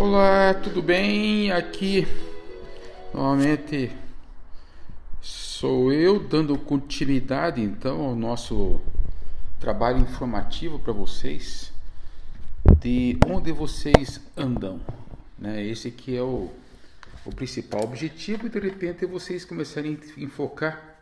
Olá, tudo bem? Aqui novamente sou eu dando continuidade então ao nosso trabalho informativo para vocês de onde vocês andam, né? Esse que é o, o principal objetivo e de repente vocês começarem a enfocar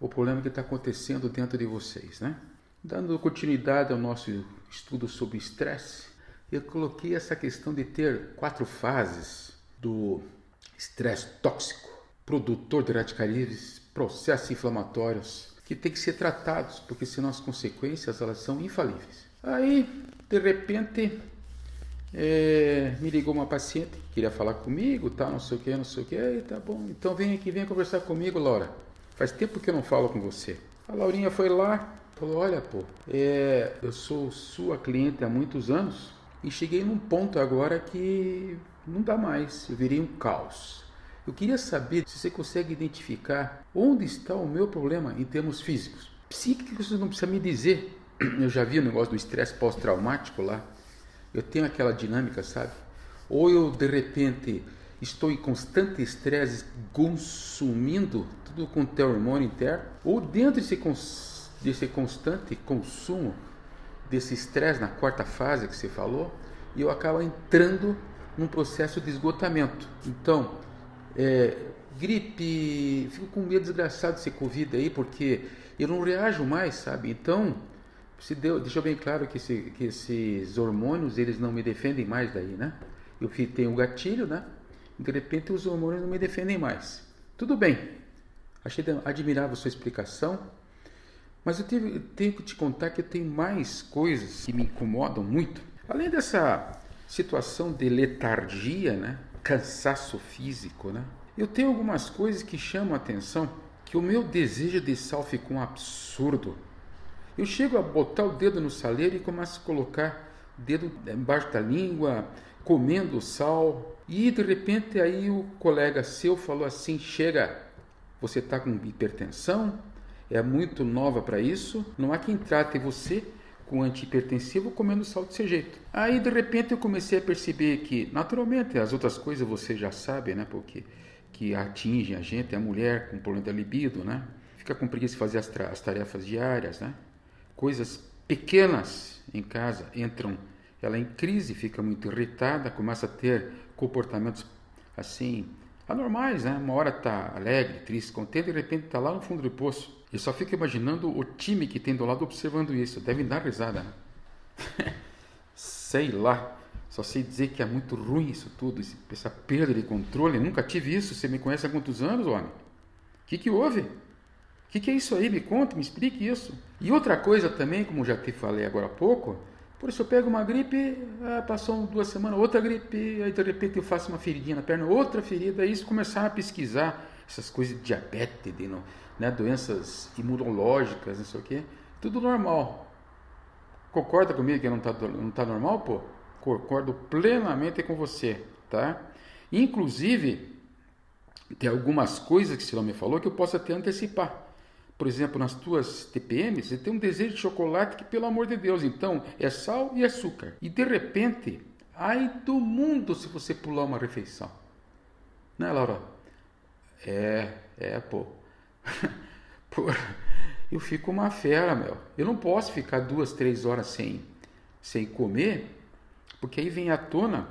o problema que está acontecendo dentro de vocês, né? Dando continuidade ao nosso estudo sobre estresse, eu coloquei essa questão de ter quatro fases do estresse tóxico, produtor de radicalismos, processos inflamatórios, que tem que ser tratados, porque senão as consequências elas são infalíveis. Aí, de repente, é, me ligou uma paciente, queria falar comigo, tá, não sei o que, não sei o que, aí tá bom, então vem aqui, vem conversar comigo, Laura. Faz tempo que eu não falo com você. A Laurinha foi lá, falou, olha, pô, é, eu sou sua cliente há muitos anos, e cheguei num ponto agora que não dá mais, eu virei um caos. Eu queria saber se você consegue identificar onde está o meu problema em termos físicos. Psíquicos você não precisa me dizer. Eu já vi o negócio do estresse pós-traumático lá. Eu tenho aquela dinâmica, sabe? Ou eu de repente estou em constante estresse consumindo tudo com teu hormônio interno, ou dentro desse, desse constante consumo desse estresse na quarta fase que você falou, e eu acabo entrando num processo de esgotamento. Então, é, gripe, fico com medo desgraçado de ser Covid aí, porque eu não reajo mais, sabe? Então, se deu, deixou bem claro que, esse, que esses hormônios, eles não me defendem mais daí, né? Eu tenho um gatilho, né? De repente os hormônios não me defendem mais. Tudo bem. Achei admirável sua explicação. Mas eu, eu tenho que te contar que tem mais coisas que me incomodam muito. Além dessa situação de letargia, né? cansaço físico, né? eu tenho algumas coisas que chamam a atenção, que o meu desejo de sal ficou um absurdo. Eu chego a botar o dedo no saleiro e começo a colocar o dedo embaixo da língua, comendo sal. E de repente aí o colega seu falou assim: chega, você está com hipertensão, é muito nova para isso, não há quem trate você com antihipertensivo comendo sal desse jeito. Aí de repente eu comecei a perceber que, naturalmente, as outras coisas você já sabe, né? Porque que atingem a gente, a mulher com problema de libido, né? Fica com preguiça de fazer as, as tarefas diárias, né? Coisas pequenas em casa entram ela em crise, fica muito irritada, começa a ter comportamentos assim anormais, né? Uma hora está alegre, triste, contente, de repente está lá no fundo do poço. Eu só fico imaginando o time que tem do lado observando isso. Devem dar risada. Né? sei lá. Só sei dizer que é muito ruim isso tudo, essa perda de controle. Nunca tive isso. Você me conhece há quantos anos, homem? O que, que houve? O que, que é isso aí? Me conta, me explique isso. E outra coisa também, como já te falei agora há pouco, por isso eu pego uma gripe, ah, passou duas semanas, outra gripe, aí de repente eu faço uma feridinha na perna, outra ferida, aí isso começaram a pesquisar essas coisas de diabetes, de, né, doenças imunológicas, não sei o quê, tudo normal. Concorda comigo que não está não tá normal, pô? Concordo plenamente com você, tá? Inclusive, tem algumas coisas que senhor me falou que eu posso até antecipar por exemplo, nas tuas TPMs, você tem um desejo de chocolate que, pelo amor de Deus, então é sal e açúcar. E de repente, ai do mundo se você pular uma refeição. Né, Laura? É, é, pô. pô. Eu fico uma fera, meu. Eu não posso ficar duas, três horas sem, sem comer, porque aí vem à tona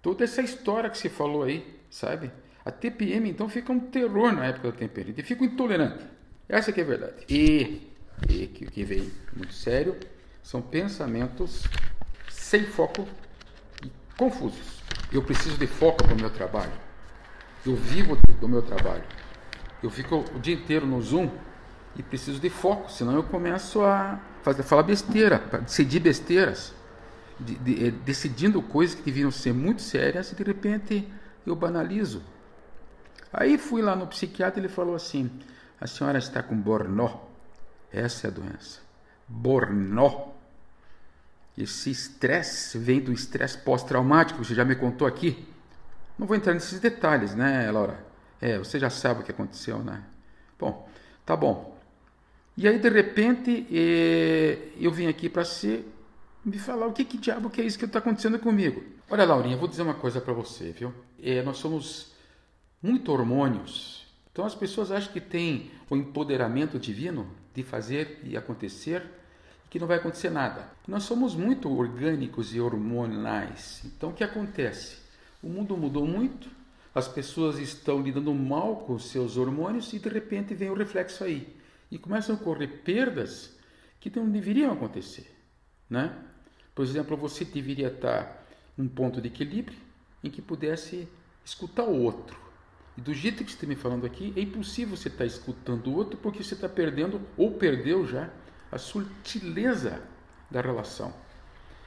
toda essa história que você falou aí, sabe? A TPM, então, fica um terror na época da temperatura. E fico intolerante. Essa que é a verdade. E, e que, que vem muito sério, são pensamentos sem foco e confusos. Eu preciso de foco para o meu trabalho. Eu vivo do meu trabalho. Eu fico o dia inteiro no Zoom e preciso de foco, senão eu começo a fazer, falar besteira, decidir besteiras, de, de, eh, decidindo coisas que deviam ser muito sérias e de repente eu banalizo. Aí fui lá no psiquiatra e ele falou assim: a senhora está com bornó. Essa é a doença. Bornó. Esse estresse vem do estresse pós-traumático, você já me contou aqui. Não vou entrar nesses detalhes, né, Laura? É, você já sabe o que aconteceu, né? Bom, tá bom. E aí, de repente, eh, eu vim aqui para ser me falar o que, que diabo que é isso que está acontecendo comigo. Olha, Laurinha, vou dizer uma coisa para você, viu? É, nós somos muito hormônios. Então as pessoas acham que tem o empoderamento divino de fazer e acontecer, que não vai acontecer nada. Nós somos muito orgânicos e hormonais. Então o que acontece? O mundo mudou muito, as pessoas estão lidando mal com seus hormônios e de repente vem o reflexo aí. E começam a ocorrer perdas que não deveriam acontecer. Né? Por exemplo, você deveria estar num ponto de equilíbrio em que pudesse escutar o outro. E do jeito que você está me falando aqui, é impossível você estar escutando o outro porque você está perdendo, ou perdeu já, a sutileza da relação.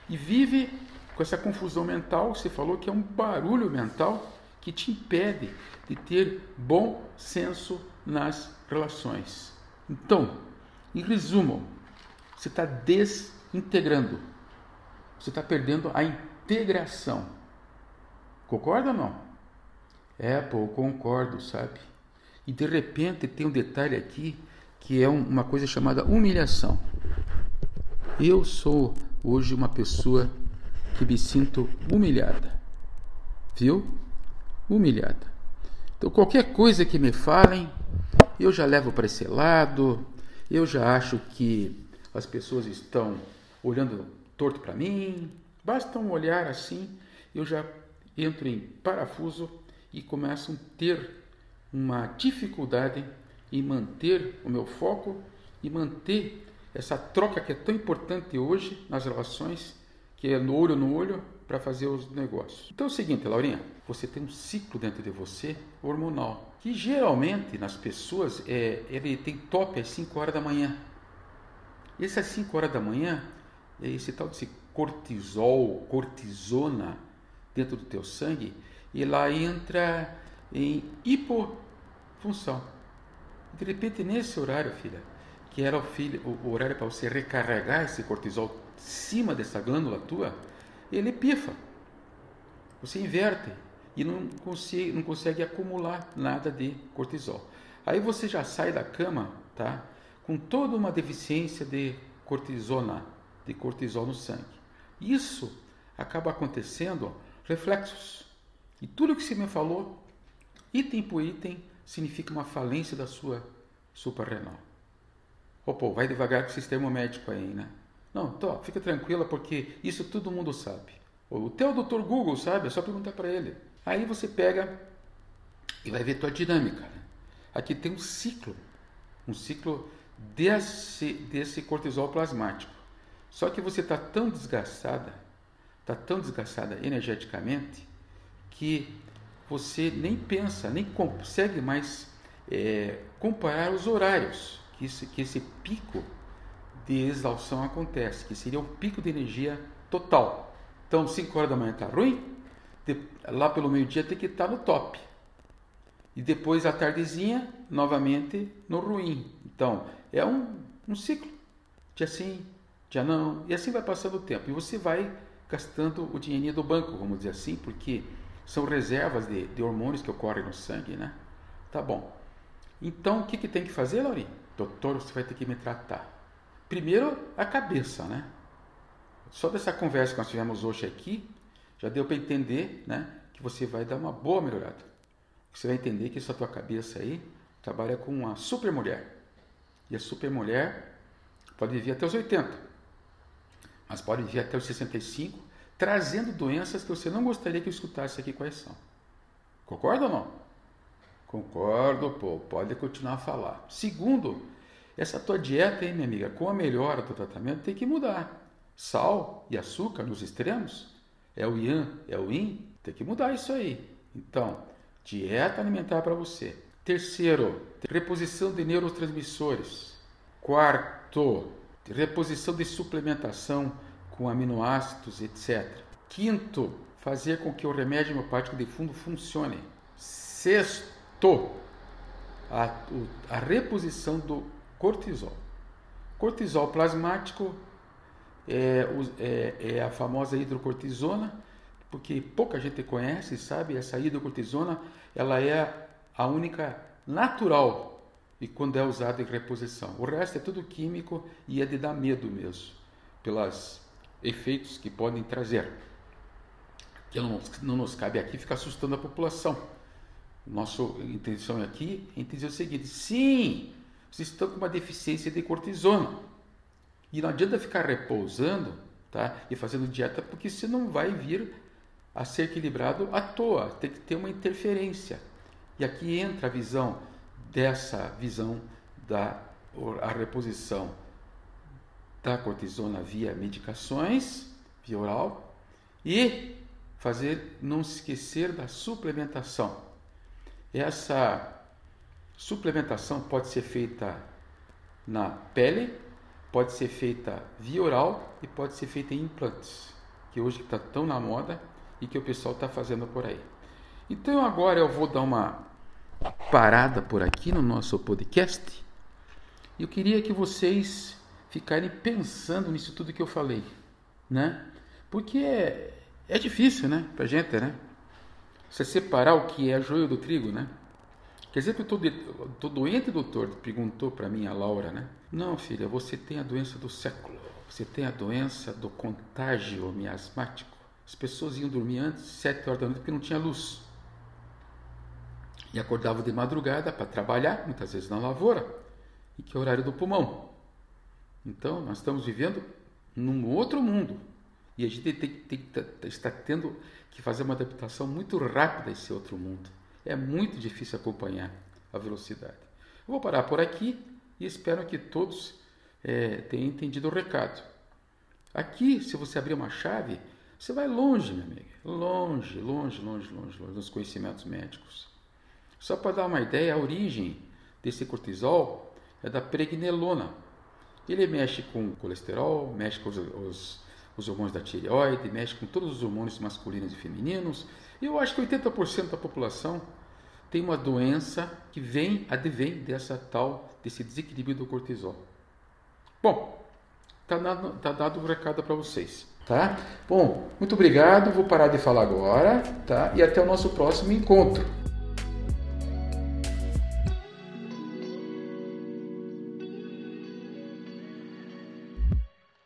E vive com essa confusão mental, você falou que é um barulho mental que te impede de ter bom senso nas relações. Então, em resumo, você está desintegrando, você está perdendo a integração. Concorda ou não? É, pô, concordo, sabe? E de repente tem um detalhe aqui que é uma coisa chamada humilhação. Eu sou hoje uma pessoa que me sinto humilhada. Viu? Humilhada. Então, qualquer coisa que me falem, eu já levo para esse lado, eu já acho que as pessoas estão olhando torto para mim. Basta um olhar assim, eu já entro em parafuso e começo a ter uma dificuldade em manter o meu foco e manter essa troca que é tão importante hoje nas relações, que é no olho no olho, para fazer os negócios. Então é o seguinte, Laurinha, você tem um ciclo dentro de você hormonal, que geralmente nas pessoas é, ele tem top às 5 horas da manhã. Essas 5 horas da manhã, é esse tal de cortisol, cortisona dentro do teu sangue, e lá entra em hipofunção. De repente, nesse horário, filha, que era o, filho, o horário para você recarregar esse cortisol em cima dessa glândula tua, ele pifa. Você inverte e não consegue, não consegue acumular nada de cortisol. Aí você já sai da cama, tá? Com toda uma deficiência de cortisona, de cortisol no sangue. Isso acaba acontecendo reflexos. E tudo que você me falou, item por item, significa uma falência da sua suprarrenal. Ô, pô, vai devagar com o sistema médico aí, né? Não, tô, fica tranquila porque isso todo mundo sabe. O teu doutor Google sabe, é só perguntar para ele. Aí você pega e vai ver tua dinâmica. Né? Aqui tem um ciclo, um ciclo desse, desse cortisol plasmático. Só que você está tão desgastada, está tão desgastada energeticamente, que você nem pensa, nem consegue mais é, comparar os horários que esse, que esse pico de exaustão acontece, que seria um pico de energia total. Então, 5 horas da manhã está ruim, de, lá pelo meio-dia tem que estar tá no top. E depois, à tardezinha, novamente no ruim. Então, é um, um ciclo. Dia sim, dia não, e assim vai passando o tempo. E você vai gastando o dinheirinho do banco, vamos dizer assim, porque são reservas de, de hormônios que ocorrem no sangue, né? Tá bom. Então, o que, que tem que fazer, Laurinho? Doutor, você vai ter que me tratar. Primeiro, a cabeça, né? Só dessa conversa que nós tivemos hoje aqui, já deu para entender, né? Que você vai dar uma boa melhorada. Você vai entender que essa tua cabeça aí trabalha com uma super mulher. E a super mulher pode viver até os 80, mas pode viver até os 65 trazendo doenças que você não gostaria que eu escutasse aqui quais são. Concorda ou não? Concordo, pô, pode continuar a falar. Segundo, essa tua dieta aí, minha amiga, com a melhora do tratamento, tem que mudar. Sal e açúcar nos extremos, é o yang, é o yin, tem que mudar isso aí. Então, dieta alimentar para você. Terceiro, reposição de neurotransmissores. Quarto, reposição de suplementação com aminoácidos, etc. Quinto, fazer com que o remédio homeopático de fundo funcione. Sexto, a, a reposição do cortisol. Cortisol plasmático é, é, é, a famosa hidrocortisona, porque pouca gente conhece, sabe? Essa hidrocortisona, ela é a única natural e quando é usada em reposição. O resto é tudo químico e é de dar medo mesmo, pelas efeitos que podem trazer. Que não, não nos cabe aqui ficar assustando a população. Nossa intenção aqui é dizer o seguinte: sim, vocês estão com uma deficiência de cortisona. E não adianta ficar repousando tá? e fazendo dieta, porque você não vai vir a ser equilibrado à toa. Tem que ter uma interferência. E aqui entra a visão dessa visão da a reposição da cortisona via medicações, via oral, e fazer não se esquecer da suplementação. Essa suplementação pode ser feita na pele, pode ser feita via oral e pode ser feita em implantes, que hoje está tão na moda e que o pessoal está fazendo por aí. Então agora eu vou dar uma parada por aqui no nosso podcast. Eu queria que vocês ficarem pensando nisso tudo que eu falei, né? Porque é, é difícil, né, pra gente, né? Você separar o que é joio do trigo, né? Quer dizer que eu tô, de, tô doente, doutor? Perguntou para mim a Laura, né? Não, filha, você tem a doença do século. Você tem a doença do contágio miasmático. As pessoas iam dormir antes, sete horas da noite, porque não tinha luz. E acordavam de madrugada para trabalhar, muitas vezes na lavoura, e que é o horário do pulmão. Então, nós estamos vivendo num outro mundo. E a gente tem, tem, tem, está tendo que fazer uma adaptação muito rápida a esse outro mundo. É muito difícil acompanhar a velocidade. Eu vou parar por aqui e espero que todos é, tenham entendido o recado. Aqui, se você abrir uma chave, você vai longe, minha amiga. Longe, longe, longe, longe, longe dos conhecimentos médicos. Só para dar uma ideia, a origem desse cortisol é da pregnenolona. Ele mexe com colesterol, mexe com os, os, os hormônios da tireoide, mexe com todos os hormônios masculinos e femininos. E eu acho que 80% da população tem uma doença que vem, advém dessa tal, desse desequilíbrio do cortisol. Bom, tá dado, tá dado o recado para vocês, tá? Bom, muito obrigado, vou parar de falar agora, tá? E até o nosso próximo encontro.